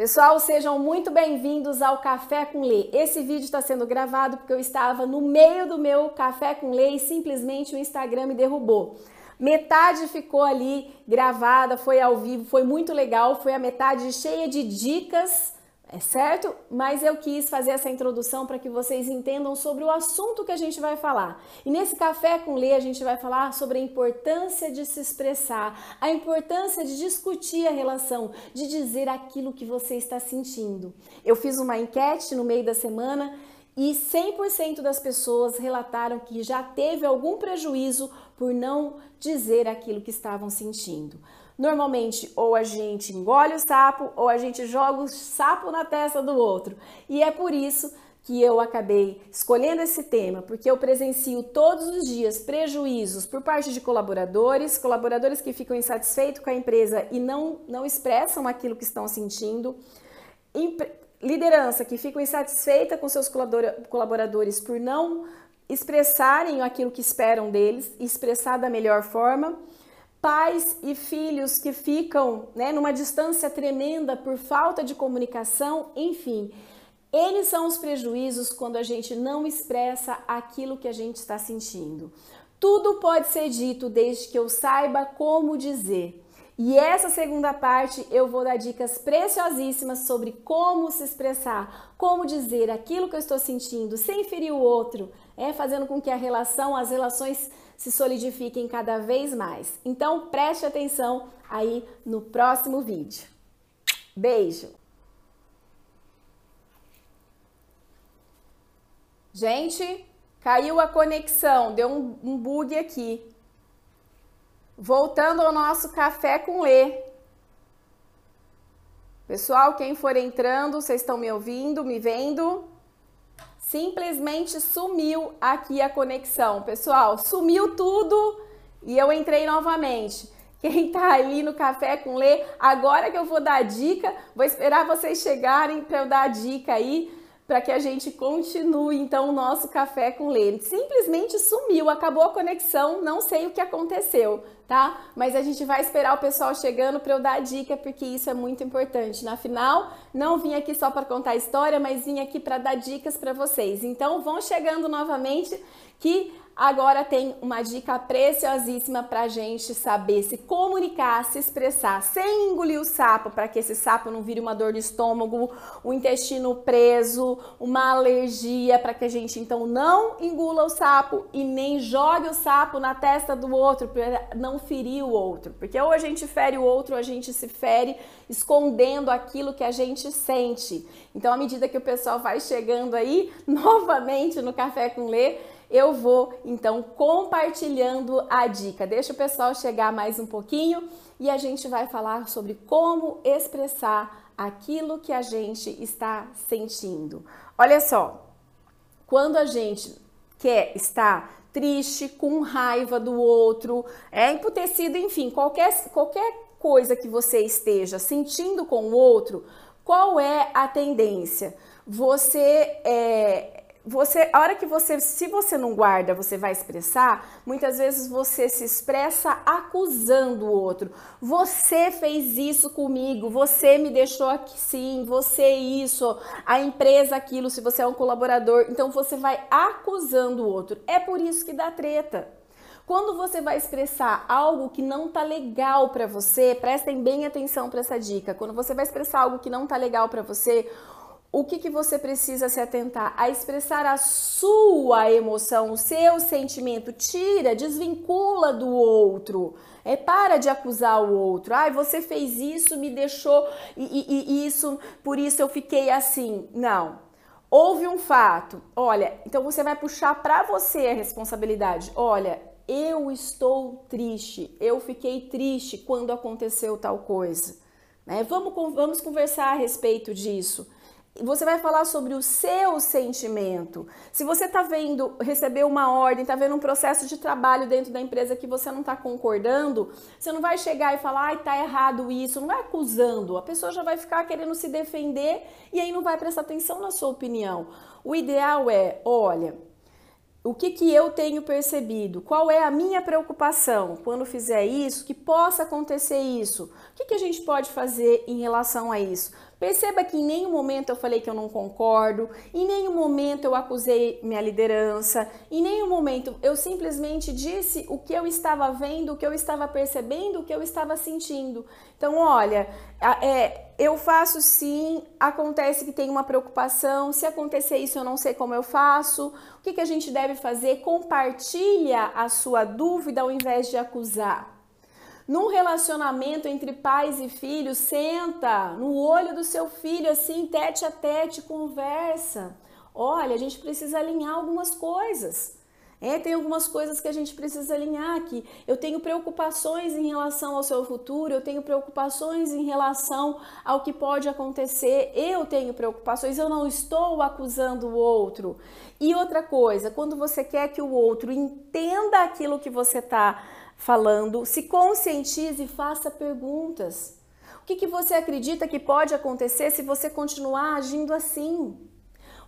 Pessoal, sejam muito bem-vindos ao Café com Lê. Esse vídeo está sendo gravado porque eu estava no meio do meu Café com Lê e simplesmente o Instagram me derrubou. Metade ficou ali gravada, foi ao vivo, foi muito legal, foi a metade cheia de dicas é certo? Mas eu quis fazer essa introdução para que vocês entendam sobre o assunto que a gente vai falar. E nesse café com Lê a gente vai falar sobre a importância de se expressar, a importância de discutir a relação, de dizer aquilo que você está sentindo. Eu fiz uma enquete no meio da semana e 100% das pessoas relataram que já teve algum prejuízo por não dizer aquilo que estavam sentindo. Normalmente, ou a gente engole o sapo ou a gente joga o sapo na testa do outro. E é por isso que eu acabei escolhendo esse tema, porque eu presencio todos os dias prejuízos por parte de colaboradores, colaboradores que ficam insatisfeitos com a empresa e não, não expressam aquilo que estão sentindo, liderança que ficam insatisfeita com seus colaboradores por não expressarem aquilo que esperam deles expressar da melhor forma pais e filhos que ficam né, numa distância tremenda por falta de comunicação, enfim. Eles são os prejuízos quando a gente não expressa aquilo que a gente está sentindo. Tudo pode ser dito desde que eu saiba como dizer. E essa segunda parte eu vou dar dicas preciosíssimas sobre como se expressar, como dizer aquilo que eu estou sentindo sem ferir o outro, é fazendo com que a relação, as relações se solidifiquem cada vez mais. Então preste atenção aí no próximo vídeo. Beijo! Gente, caiu a conexão, deu um, um bug aqui. Voltando ao nosso café com Lê. Pessoal, quem for entrando, vocês estão me ouvindo, me vendo? Simplesmente sumiu aqui a conexão. Pessoal, sumiu tudo e eu entrei novamente. Quem tá ali no café com Lê, agora que eu vou dar a dica, vou esperar vocês chegarem para eu dar a dica aí para que a gente continue então o nosso café com Lê. Simplesmente sumiu, acabou a conexão, não sei o que aconteceu, tá? Mas a gente vai esperar o pessoal chegando para eu dar a dica, porque isso é muito importante. Na final, não vim aqui só para contar a história, mas vim aqui para dar dicas para vocês. Então, vão chegando novamente que Agora tem uma dica preciosíssima para a gente saber se comunicar, se expressar, sem engolir o sapo, para que esse sapo não vire uma dor no estômago, o intestino preso, uma alergia, para que a gente então não engula o sapo e nem jogue o sapo na testa do outro, para não ferir o outro. Porque ou a gente fere o outro, ou a gente se fere escondendo aquilo que a gente sente. Então, à medida que o pessoal vai chegando aí, novamente no Café com Lê, eu vou então compartilhando a dica. Deixa o pessoal chegar mais um pouquinho e a gente vai falar sobre como expressar aquilo que a gente está sentindo. Olha só, quando a gente quer estar triste, com raiva do outro, é emputecido, enfim, qualquer, qualquer coisa que você esteja sentindo com o outro, qual é a tendência? Você é, você, a hora que você, se você não guarda, você vai expressar, muitas vezes você se expressa acusando o outro. Você fez isso comigo, você me deixou aqui sim, você isso, a empresa aquilo, se você é um colaborador. Então você vai acusando o outro. É por isso que dá treta. Quando você vai expressar algo que não tá legal para você, prestem bem atenção para essa dica. Quando você vai expressar algo que não tá legal para você, o que, que você precisa se atentar? A expressar a sua emoção, o seu sentimento. Tira, desvincula do outro. É para de acusar o outro. Ai, você fez isso, me deixou e, e, e isso, por isso eu fiquei assim. Não. Houve um fato. Olha, então você vai puxar para você a responsabilidade. Olha, eu estou triste. Eu fiquei triste quando aconteceu tal coisa. Né? Vamos, vamos conversar a respeito disso você vai falar sobre o seu sentimento. Se você está vendo, recebeu uma ordem, está vendo um processo de trabalho dentro da empresa que você não está concordando, você não vai chegar e falar, ai, tá errado isso, não vai acusando. A pessoa já vai ficar querendo se defender e aí não vai prestar atenção na sua opinião. O ideal é, olha, o que, que eu tenho percebido? Qual é a minha preocupação quando fizer isso? Que possa acontecer isso? O que, que a gente pode fazer em relação a isso? Perceba que em nenhum momento eu falei que eu não concordo, em nenhum momento eu acusei minha liderança, em nenhum momento eu simplesmente disse o que eu estava vendo, o que eu estava percebendo, o que eu estava sentindo. Então, olha, é, eu faço sim, acontece que tem uma preocupação, se acontecer isso eu não sei como eu faço, o que, que a gente deve fazer? Compartilha a sua dúvida ao invés de acusar. Num relacionamento entre pais e filhos, senta no olho do seu filho, assim, tete a tete, conversa. Olha, a gente precisa alinhar algumas coisas. É, tem algumas coisas que a gente precisa alinhar aqui. Eu tenho preocupações em relação ao seu futuro, eu tenho preocupações em relação ao que pode acontecer, eu tenho preocupações, eu não estou acusando o outro. E outra coisa, quando você quer que o outro entenda aquilo que você está falando, se conscientize e faça perguntas. O que, que você acredita que pode acontecer se você continuar agindo assim?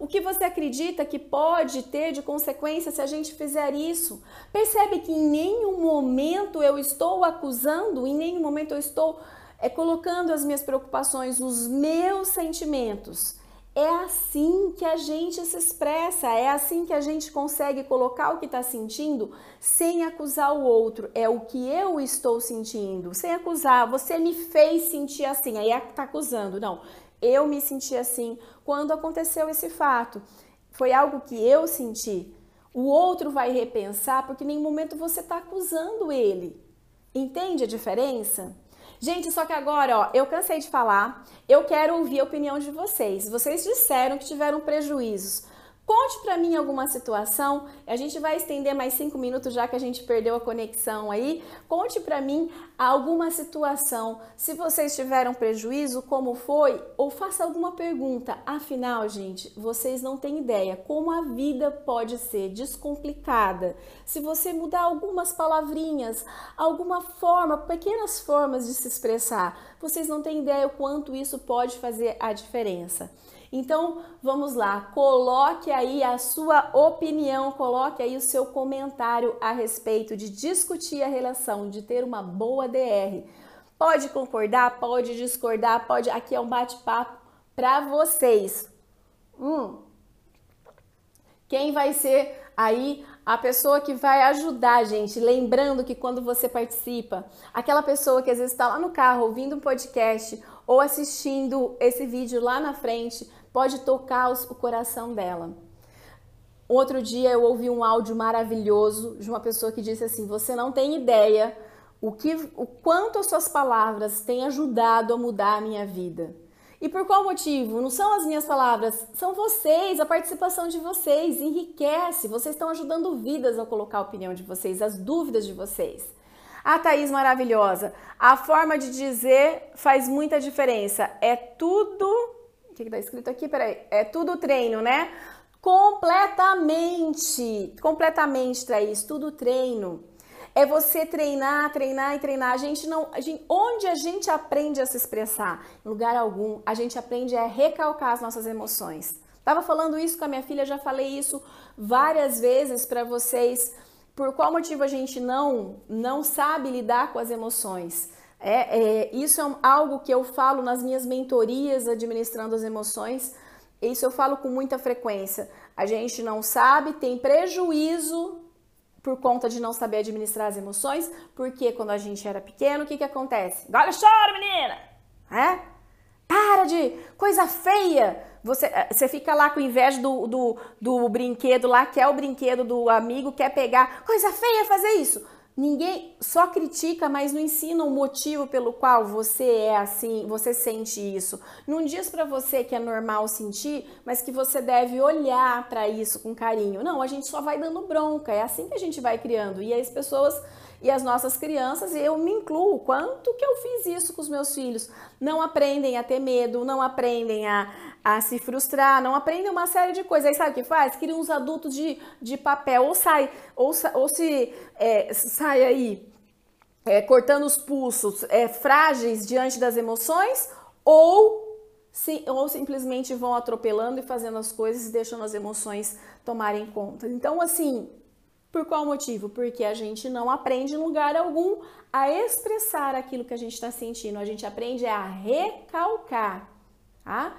O que você acredita que pode ter de consequência se a gente fizer isso? Percebe que em nenhum momento eu estou acusando, em nenhum momento eu estou é, colocando as minhas preocupações, os meus sentimentos é assim que a gente se expressa, é assim que a gente consegue colocar o que está sentindo sem acusar o outro. É o que eu estou sentindo, sem acusar. Você me fez sentir assim, aí está acusando. Não, eu me senti assim quando aconteceu esse fato. Foi algo que eu senti. O outro vai repensar porque em nenhum momento você está acusando ele. Entende a diferença? Gente, só que agora, ó, eu cansei de falar, eu quero ouvir a opinião de vocês. Vocês disseram que tiveram prejuízos. Conte para mim alguma situação. A gente vai estender mais cinco minutos já que a gente perdeu a conexão aí. Conte para mim alguma situação. Se vocês tiveram prejuízo, como foi? Ou faça alguma pergunta. Afinal, gente, vocês não têm ideia como a vida pode ser descomplicada. Se você mudar algumas palavrinhas, alguma forma, pequenas formas de se expressar, vocês não têm ideia o quanto isso pode fazer a diferença. Então, vamos lá, coloque aí a sua opinião, coloque aí o seu comentário a respeito de discutir a relação, de ter uma boa DR. Pode concordar, pode discordar, pode. Aqui é um bate-papo para vocês. Hum. Quem vai ser aí a pessoa que vai ajudar, gente? Lembrando que quando você participa, aquela pessoa que às vezes está lá no carro ouvindo um podcast ou assistindo esse vídeo lá na frente, pode tocar o coração dela. Outro dia eu ouvi um áudio maravilhoso de uma pessoa que disse assim: "Você não tem ideia o que o quanto as suas palavras têm ajudado a mudar a minha vida". E por qual motivo? Não são as minhas palavras, são vocês, a participação de vocês enriquece. Vocês estão ajudando vidas a colocar a opinião de vocês, as dúvidas de vocês. A Thaís maravilhosa. A forma de dizer faz muita diferença. É tudo que está escrito aqui? Peraí. É tudo treino, né? Completamente. Completamente, Thaís. Tudo treino. É você treinar, treinar e treinar. A gente não. A gente, onde a gente aprende a se expressar? Em lugar algum, a gente aprende a recalcar as nossas emoções. Tava falando isso com a minha filha, já falei isso várias vezes para vocês. Por qual motivo a gente não não sabe lidar com as emoções? É, é, isso é algo que eu falo nas minhas mentorias administrando as emoções. Isso eu falo com muita frequência. A gente não sabe, tem prejuízo por conta de não saber administrar as emoções, porque quando a gente era pequeno, o que, que acontece? Agora chora, menina! É? Para de coisa feia! Você, eh, você fica lá com inveja do, do, do brinquedo lá, quer o brinquedo do amigo, quer pegar. Coisa feia fazer isso! Ninguém só critica, mas não ensina o motivo pelo qual você é assim, você sente isso. Não diz para você que é normal sentir, mas que você deve olhar para isso com carinho. Não, a gente só vai dando bronca, é assim que a gente vai criando. E as pessoas e as nossas crianças, e eu me incluo, quanto que eu fiz isso com os meus filhos? Não aprendem a ter medo, não aprendem a, a se frustrar, não aprendem uma série de coisas. Aí sabe o que faz? Cria uns adultos de, de papel, ou sai, ou, ou se é, sai aí é, cortando os pulsos, é, frágeis diante das emoções, ou ou simplesmente vão atropelando e fazendo as coisas e deixando as emoções tomarem conta. Então, assim, por qual motivo? Porque a gente não aprende em lugar algum a expressar aquilo que a gente está sentindo. A gente aprende a recalcar, tá?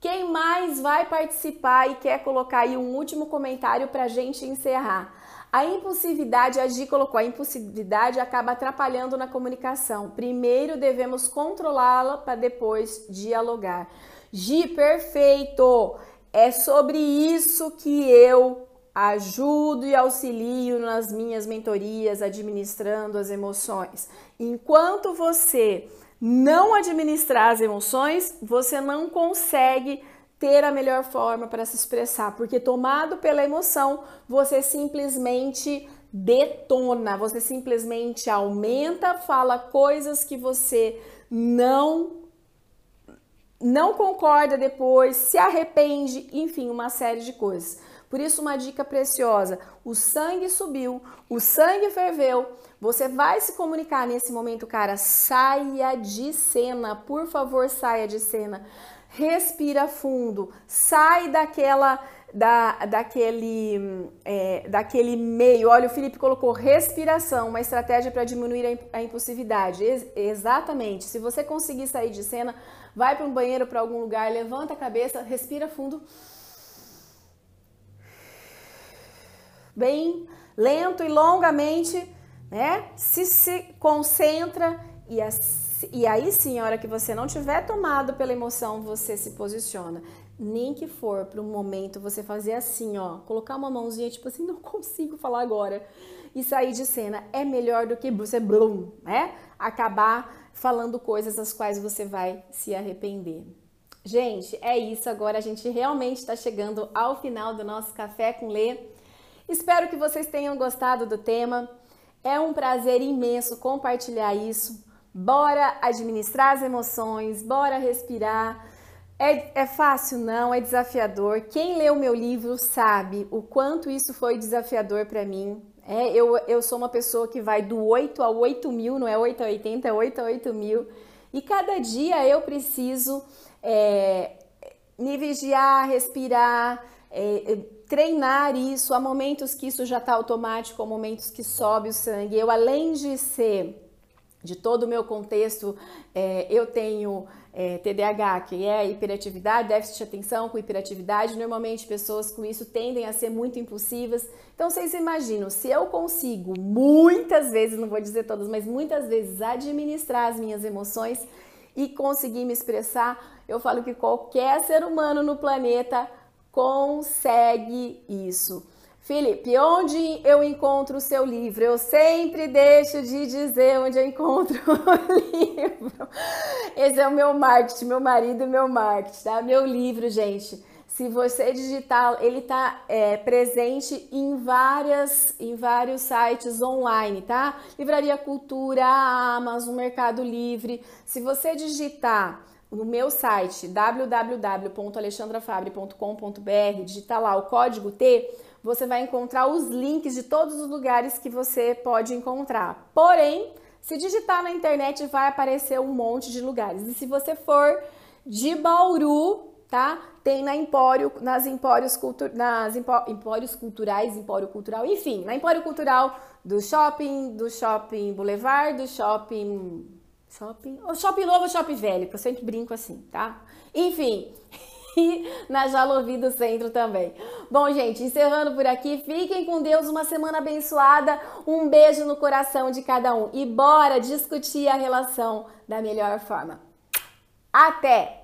Quem mais vai participar e quer colocar aí um último comentário para a gente encerrar? A impulsividade, a Gi colocou, a impulsividade acaba atrapalhando na comunicação. Primeiro devemos controlá-la para depois dialogar. Gi, perfeito! É sobre isso que eu ajudo e auxilio nas minhas mentorias, administrando as emoções. Enquanto você não administrar as emoções, você não consegue ter a melhor forma para se expressar, porque tomado pela emoção, você simplesmente detona, você simplesmente aumenta, fala coisas que você não não concorda depois, se arrepende, enfim, uma série de coisas. Por isso, uma dica preciosa: o sangue subiu, o sangue ferveu. Você vai se comunicar nesse momento, cara. Saia de cena, por favor, saia de cena. Respira fundo, sai daquela da, daquele, é, daquele meio. Olha, o Felipe colocou respiração, uma estratégia para diminuir a impulsividade. Ex exatamente. Se você conseguir sair de cena, vai para um banheiro, para algum lugar, levanta a cabeça, respira fundo bem lento e longamente, né? Se se concentra e, e aí sim, a hora que você não tiver tomado pela emoção, você se posiciona. Nem que for para um momento você fazer assim, ó, colocar uma mãozinha tipo assim, não consigo falar agora e sair de cena é melhor do que você blum, né? Acabar falando coisas das quais você vai se arrepender. Gente, é isso. Agora a gente realmente está chegando ao final do nosso café com Lê. Espero que vocês tenham gostado do tema. É um prazer imenso compartilhar isso. Bora administrar as emoções, bora respirar. É, é fácil? Não, é desafiador. Quem leu meu livro sabe o quanto isso foi desafiador para mim. É, eu, eu sou uma pessoa que vai do 8 a 8 mil, não é 8 a 80, é 8 a 8 mil. E cada dia eu preciso é, me vigiar, respirar, é, treinar isso. Há momentos que isso já está automático, há momentos que sobe o sangue. Eu, além de ser de todo o meu contexto, é, eu tenho é, TDAH, que é hiperatividade, déficit de atenção com hiperatividade. Normalmente, pessoas com isso tendem a ser muito impulsivas. Então, vocês imaginam, se eu consigo muitas vezes, não vou dizer todas, mas muitas vezes administrar as minhas emoções e conseguir me expressar, eu falo que qualquer ser humano no planeta consegue isso. Felipe, onde eu encontro o seu livro? Eu sempre deixo de dizer onde eu encontro o livro. Esse é o meu marketing, meu marido, meu marketing, tá? Meu livro, gente. Se você digitar, ele está é, presente em várias, em vários sites online, tá? Livraria Cultura, Amazon, Mercado Livre. Se você digitar no meu site www.alexandrafabre.com.br, digitar lá o código T, você vai encontrar os links de todos os lugares que você pode encontrar. Porém, se digitar na internet vai aparecer um monte de lugares. E se você for de Bauru, tá? Tem na Empório, nas Empórios, cultu nas Empórios Culturais, Empório Cultural, enfim, na Empório Cultural do Shopping, do Shopping Boulevard, do Shopping Shopping. O shopping novo ou shopping velho, que eu sempre brinco assim, tá? Enfim. E na Jalovi do Centro também. Bom, gente, encerrando por aqui, fiquem com Deus, uma semana abençoada, um beijo no coração de cada um e bora discutir a relação da melhor forma. Até!